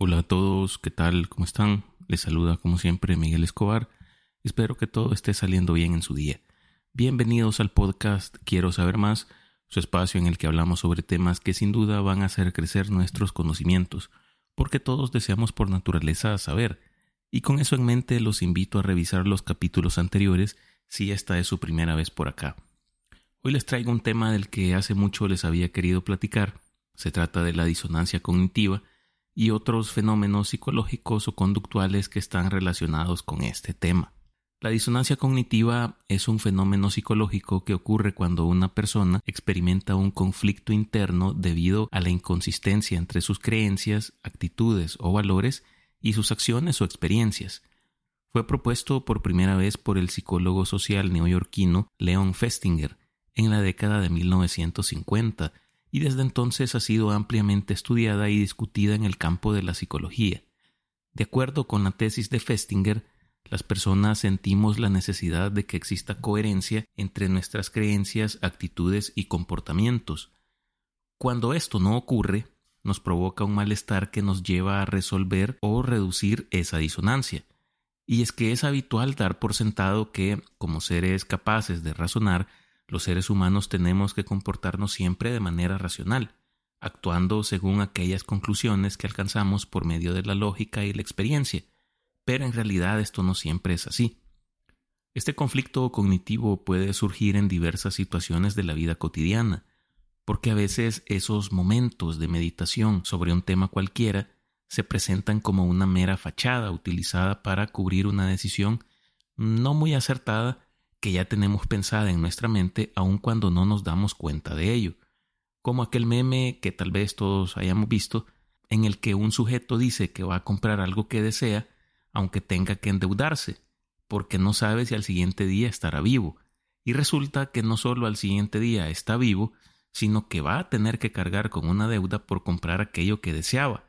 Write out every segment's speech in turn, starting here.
Hola a todos, ¿qué tal? ¿Cómo están? Les saluda como siempre Miguel Escobar. Espero que todo esté saliendo bien en su día. Bienvenidos al podcast Quiero saber más, su espacio en el que hablamos sobre temas que sin duda van a hacer crecer nuestros conocimientos, porque todos deseamos por naturaleza saber. Y con eso en mente los invito a revisar los capítulos anteriores si esta es su primera vez por acá. Hoy les traigo un tema del que hace mucho les había querido platicar. Se trata de la disonancia cognitiva, y otros fenómenos psicológicos o conductuales que están relacionados con este tema. La disonancia cognitiva es un fenómeno psicológico que ocurre cuando una persona experimenta un conflicto interno debido a la inconsistencia entre sus creencias, actitudes o valores y sus acciones o experiencias. Fue propuesto por primera vez por el psicólogo social neoyorquino Leon Festinger en la década de 1950 y desde entonces ha sido ampliamente estudiada y discutida en el campo de la psicología. De acuerdo con la tesis de Festinger, las personas sentimos la necesidad de que exista coherencia entre nuestras creencias, actitudes y comportamientos. Cuando esto no ocurre, nos provoca un malestar que nos lleva a resolver o reducir esa disonancia. Y es que es habitual dar por sentado que, como seres capaces de razonar, los seres humanos tenemos que comportarnos siempre de manera racional, actuando según aquellas conclusiones que alcanzamos por medio de la lógica y la experiencia, pero en realidad esto no siempre es así. Este conflicto cognitivo puede surgir en diversas situaciones de la vida cotidiana, porque a veces esos momentos de meditación sobre un tema cualquiera se presentan como una mera fachada utilizada para cubrir una decisión no muy acertada que ya tenemos pensada en nuestra mente aun cuando no nos damos cuenta de ello, como aquel meme que tal vez todos hayamos visto, en el que un sujeto dice que va a comprar algo que desea, aunque tenga que endeudarse, porque no sabe si al siguiente día estará vivo, y resulta que no solo al siguiente día está vivo, sino que va a tener que cargar con una deuda por comprar aquello que deseaba.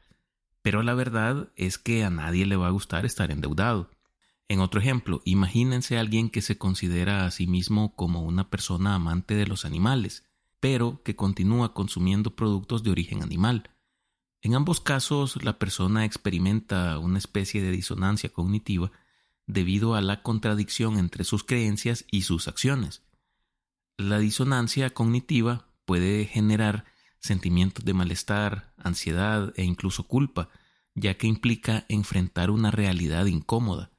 Pero la verdad es que a nadie le va a gustar estar endeudado. En otro ejemplo, imagínense a alguien que se considera a sí mismo como una persona amante de los animales, pero que continúa consumiendo productos de origen animal. En ambos casos, la persona experimenta una especie de disonancia cognitiva debido a la contradicción entre sus creencias y sus acciones. La disonancia cognitiva puede generar sentimientos de malestar, ansiedad e incluso culpa, ya que implica enfrentar una realidad incómoda.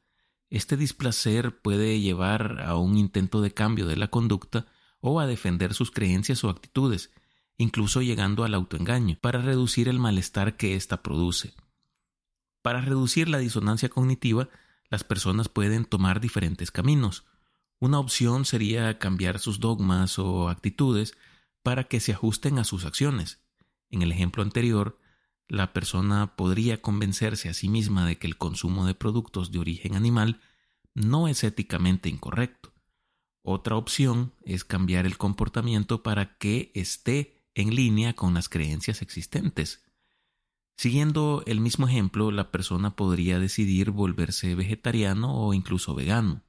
Este displacer puede llevar a un intento de cambio de la conducta o a defender sus creencias o actitudes, incluso llegando al autoengaño, para reducir el malestar que ésta produce. Para reducir la disonancia cognitiva, las personas pueden tomar diferentes caminos. Una opción sería cambiar sus dogmas o actitudes para que se ajusten a sus acciones. En el ejemplo anterior, la persona podría convencerse a sí misma de que el consumo de productos de origen animal no es éticamente incorrecto. Otra opción es cambiar el comportamiento para que esté en línea con las creencias existentes. Siguiendo el mismo ejemplo, la persona podría decidir volverse vegetariano o incluso vegano.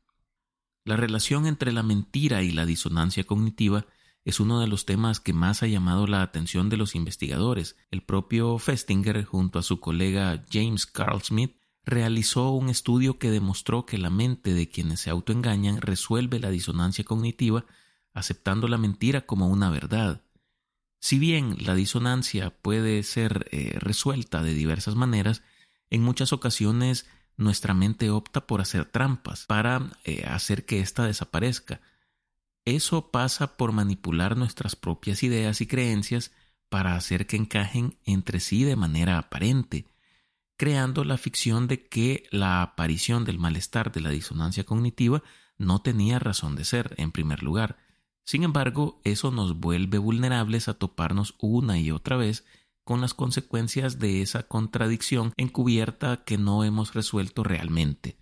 La relación entre la mentira y la disonancia cognitiva es uno de los temas que más ha llamado la atención de los investigadores. El propio Festinger, junto a su colega James Carl Smith, realizó un estudio que demostró que la mente de quienes se autoengañan resuelve la disonancia cognitiva aceptando la mentira como una verdad. Si bien la disonancia puede ser eh, resuelta de diversas maneras, en muchas ocasiones nuestra mente opta por hacer trampas para eh, hacer que ésta desaparezca, eso pasa por manipular nuestras propias ideas y creencias para hacer que encajen entre sí de manera aparente, creando la ficción de que la aparición del malestar de la disonancia cognitiva no tenía razón de ser, en primer lugar. Sin embargo, eso nos vuelve vulnerables a toparnos una y otra vez con las consecuencias de esa contradicción encubierta que no hemos resuelto realmente.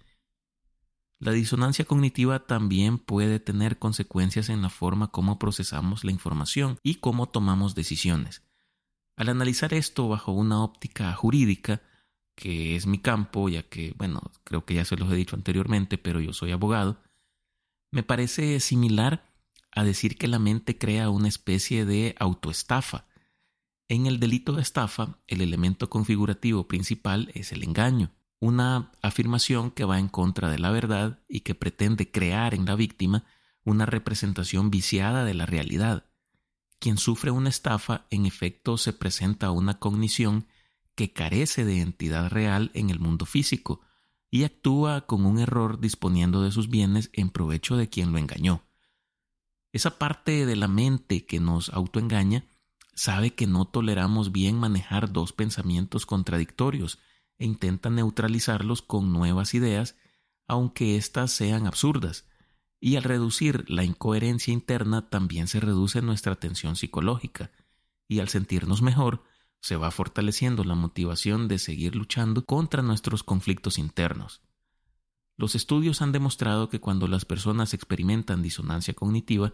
La disonancia cognitiva también puede tener consecuencias en la forma como procesamos la información y cómo tomamos decisiones. Al analizar esto bajo una óptica jurídica, que es mi campo, ya que, bueno, creo que ya se los he dicho anteriormente, pero yo soy abogado, me parece similar a decir que la mente crea una especie de autoestafa. En el delito de estafa, el elemento configurativo principal es el engaño, una afirmación que va en contra de la verdad y que pretende crear en la víctima una representación viciada de la realidad. Quien sufre una estafa en efecto se presenta una cognición que carece de entidad real en el mundo físico y actúa con un error disponiendo de sus bienes en provecho de quien lo engañó. Esa parte de la mente que nos autoengaña sabe que no toleramos bien manejar dos pensamientos contradictorios e intenta neutralizarlos con nuevas ideas, aunque éstas sean absurdas. Y al reducir la incoherencia interna también se reduce nuestra tensión psicológica, y al sentirnos mejor, se va fortaleciendo la motivación de seguir luchando contra nuestros conflictos internos. Los estudios han demostrado que cuando las personas experimentan disonancia cognitiva,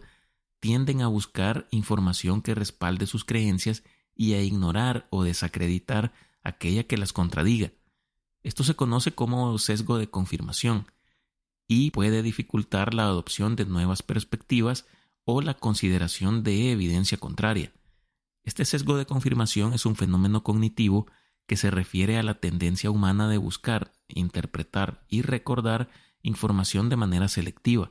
tienden a buscar información que respalde sus creencias y a ignorar o desacreditar aquella que las contradiga. Esto se conoce como sesgo de confirmación y puede dificultar la adopción de nuevas perspectivas o la consideración de evidencia contraria. Este sesgo de confirmación es un fenómeno cognitivo que se refiere a la tendencia humana de buscar, interpretar y recordar información de manera selectiva,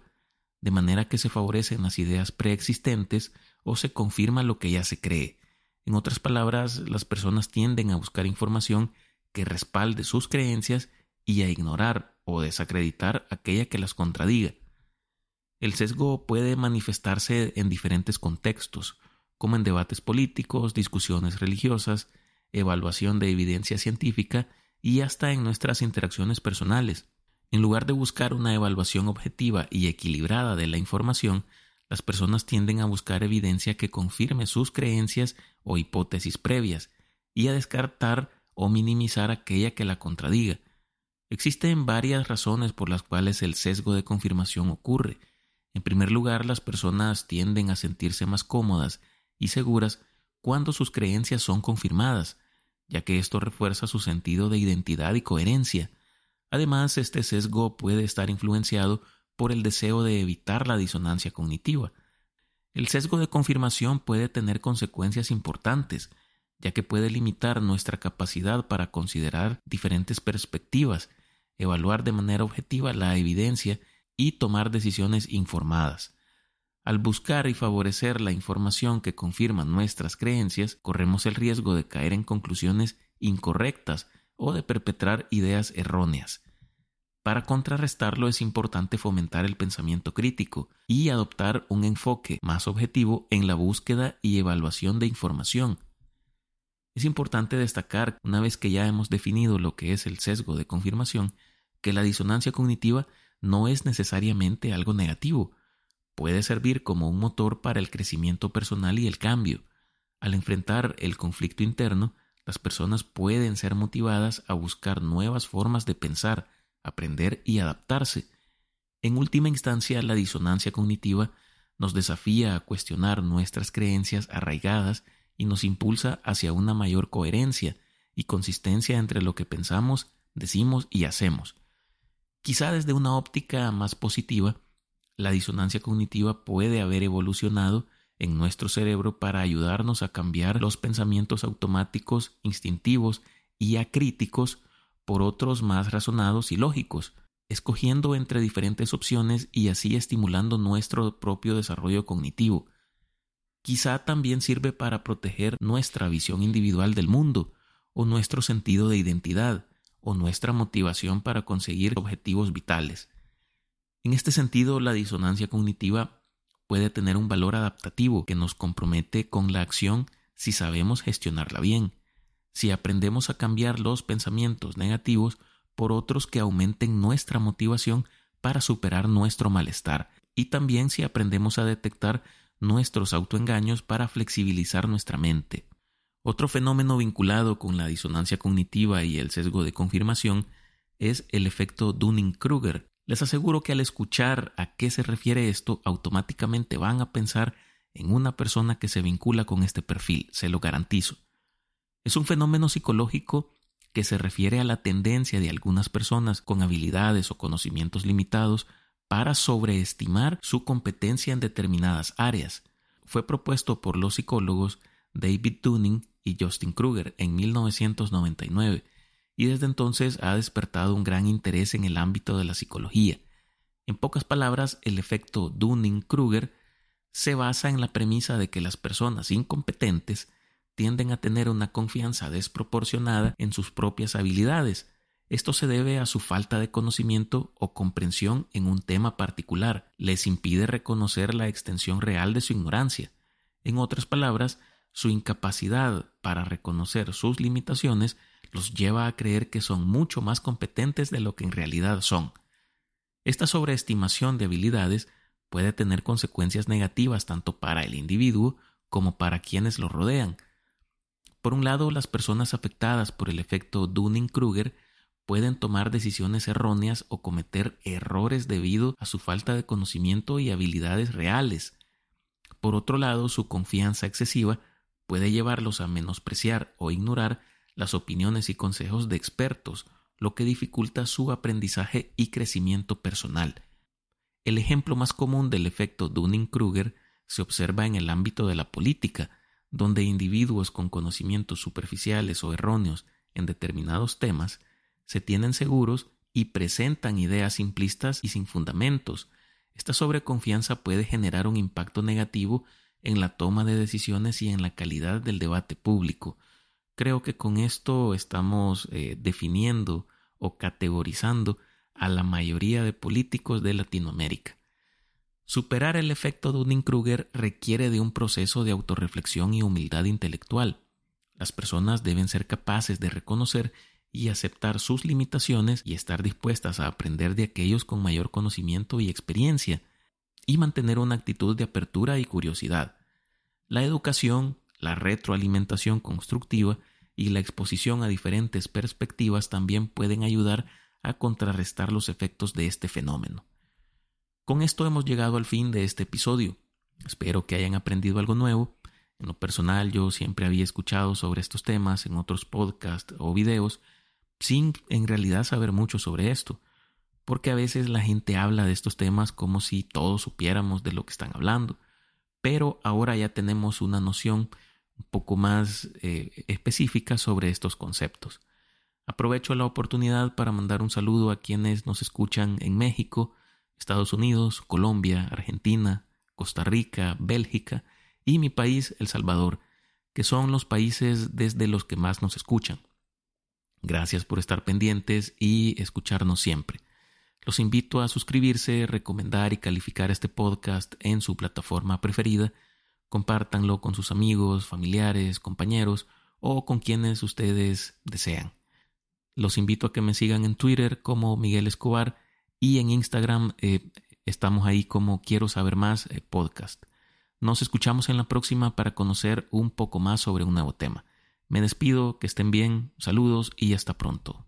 de manera que se favorecen las ideas preexistentes o se confirma lo que ya se cree. En otras palabras, las personas tienden a buscar información que respalde sus creencias y a ignorar o desacreditar aquella que las contradiga. El sesgo puede manifestarse en diferentes contextos, como en debates políticos, discusiones religiosas, evaluación de evidencia científica y hasta en nuestras interacciones personales. En lugar de buscar una evaluación objetiva y equilibrada de la información, las personas tienden a buscar evidencia que confirme sus creencias o hipótesis previas y a descartar o minimizar aquella que la contradiga. Existen varias razones por las cuales el sesgo de confirmación ocurre. En primer lugar, las personas tienden a sentirse más cómodas y seguras cuando sus creencias son confirmadas, ya que esto refuerza su sentido de identidad y coherencia. Además, este sesgo puede estar influenciado por el deseo de evitar la disonancia cognitiva. El sesgo de confirmación puede tener consecuencias importantes, ya que puede limitar nuestra capacidad para considerar diferentes perspectivas, evaluar de manera objetiva la evidencia y tomar decisiones informadas. Al buscar y favorecer la información que confirma nuestras creencias, corremos el riesgo de caer en conclusiones incorrectas o de perpetrar ideas erróneas. Para contrarrestarlo es importante fomentar el pensamiento crítico y adoptar un enfoque más objetivo en la búsqueda y evaluación de información. Es importante destacar, una vez que ya hemos definido lo que es el sesgo de confirmación, que la disonancia cognitiva no es necesariamente algo negativo, puede servir como un motor para el crecimiento personal y el cambio. Al enfrentar el conflicto interno, las personas pueden ser motivadas a buscar nuevas formas de pensar, aprender y adaptarse. En última instancia, la disonancia cognitiva nos desafía a cuestionar nuestras creencias arraigadas y nos impulsa hacia una mayor coherencia y consistencia entre lo que pensamos, decimos y hacemos. Quizá desde una óptica más positiva, la disonancia cognitiva puede haber evolucionado en nuestro cerebro para ayudarnos a cambiar los pensamientos automáticos, instintivos y acríticos por otros más razonados y lógicos, escogiendo entre diferentes opciones y así estimulando nuestro propio desarrollo cognitivo. Quizá también sirve para proteger nuestra visión individual del mundo, o nuestro sentido de identidad, o nuestra motivación para conseguir objetivos vitales. En este sentido, la disonancia cognitiva puede tener un valor adaptativo que nos compromete con la acción si sabemos gestionarla bien si aprendemos a cambiar los pensamientos negativos por otros que aumenten nuestra motivación para superar nuestro malestar y también si aprendemos a detectar nuestros autoengaños para flexibilizar nuestra mente. Otro fenómeno vinculado con la disonancia cognitiva y el sesgo de confirmación es el efecto Dunning-Kruger. Les aseguro que al escuchar a qué se refiere esto, automáticamente van a pensar en una persona que se vincula con este perfil, se lo garantizo. Es un fenómeno psicológico que se refiere a la tendencia de algunas personas con habilidades o conocimientos limitados para sobreestimar su competencia en determinadas áreas. Fue propuesto por los psicólogos David Dunning y Justin Kruger en 1999 y desde entonces ha despertado un gran interés en el ámbito de la psicología. En pocas palabras, el efecto Dunning-Kruger se basa en la premisa de que las personas incompetentes tienden a tener una confianza desproporcionada en sus propias habilidades. Esto se debe a su falta de conocimiento o comprensión en un tema particular, les impide reconocer la extensión real de su ignorancia. En otras palabras, su incapacidad para reconocer sus limitaciones los lleva a creer que son mucho más competentes de lo que en realidad son. Esta sobreestimación de habilidades puede tener consecuencias negativas tanto para el individuo como para quienes lo rodean. Por un lado, las personas afectadas por el efecto Dunning-Kruger pueden tomar decisiones erróneas o cometer errores debido a su falta de conocimiento y habilidades reales. Por otro lado, su confianza excesiva puede llevarlos a menospreciar o ignorar las opiniones y consejos de expertos lo que dificulta su aprendizaje y crecimiento personal. El ejemplo más común del efecto Dunning-Kruger se observa en el ámbito de la política, donde individuos con conocimientos superficiales o erróneos en determinados temas se tienen seguros y presentan ideas simplistas y sin fundamentos. Esta sobreconfianza puede generar un impacto negativo en la toma de decisiones y en la calidad del debate público, Creo que con esto estamos eh, definiendo o categorizando a la mayoría de políticos de Latinoamérica. Superar el efecto Dunning-Kruger requiere de un proceso de autorreflexión y humildad intelectual. Las personas deben ser capaces de reconocer y aceptar sus limitaciones y estar dispuestas a aprender de aquellos con mayor conocimiento y experiencia, y mantener una actitud de apertura y curiosidad. La educación, la retroalimentación constructiva y la exposición a diferentes perspectivas también pueden ayudar a contrarrestar los efectos de este fenómeno. Con esto hemos llegado al fin de este episodio. Espero que hayan aprendido algo nuevo. En lo personal yo siempre había escuchado sobre estos temas en otros podcasts o videos sin en realidad saber mucho sobre esto, porque a veces la gente habla de estos temas como si todos supiéramos de lo que están hablando, pero ahora ya tenemos una noción un poco más eh, específica sobre estos conceptos. Aprovecho la oportunidad para mandar un saludo a quienes nos escuchan en México, Estados Unidos, Colombia, Argentina, Costa Rica, Bélgica y mi país, El Salvador, que son los países desde los que más nos escuchan. Gracias por estar pendientes y escucharnos siempre. Los invito a suscribirse, recomendar y calificar este podcast en su plataforma preferida compártanlo con sus amigos, familiares, compañeros o con quienes ustedes desean. Los invito a que me sigan en Twitter como Miguel Escobar y en Instagram eh, estamos ahí como Quiero saber más eh, podcast. Nos escuchamos en la próxima para conocer un poco más sobre un nuevo tema. Me despido, que estén bien, saludos y hasta pronto.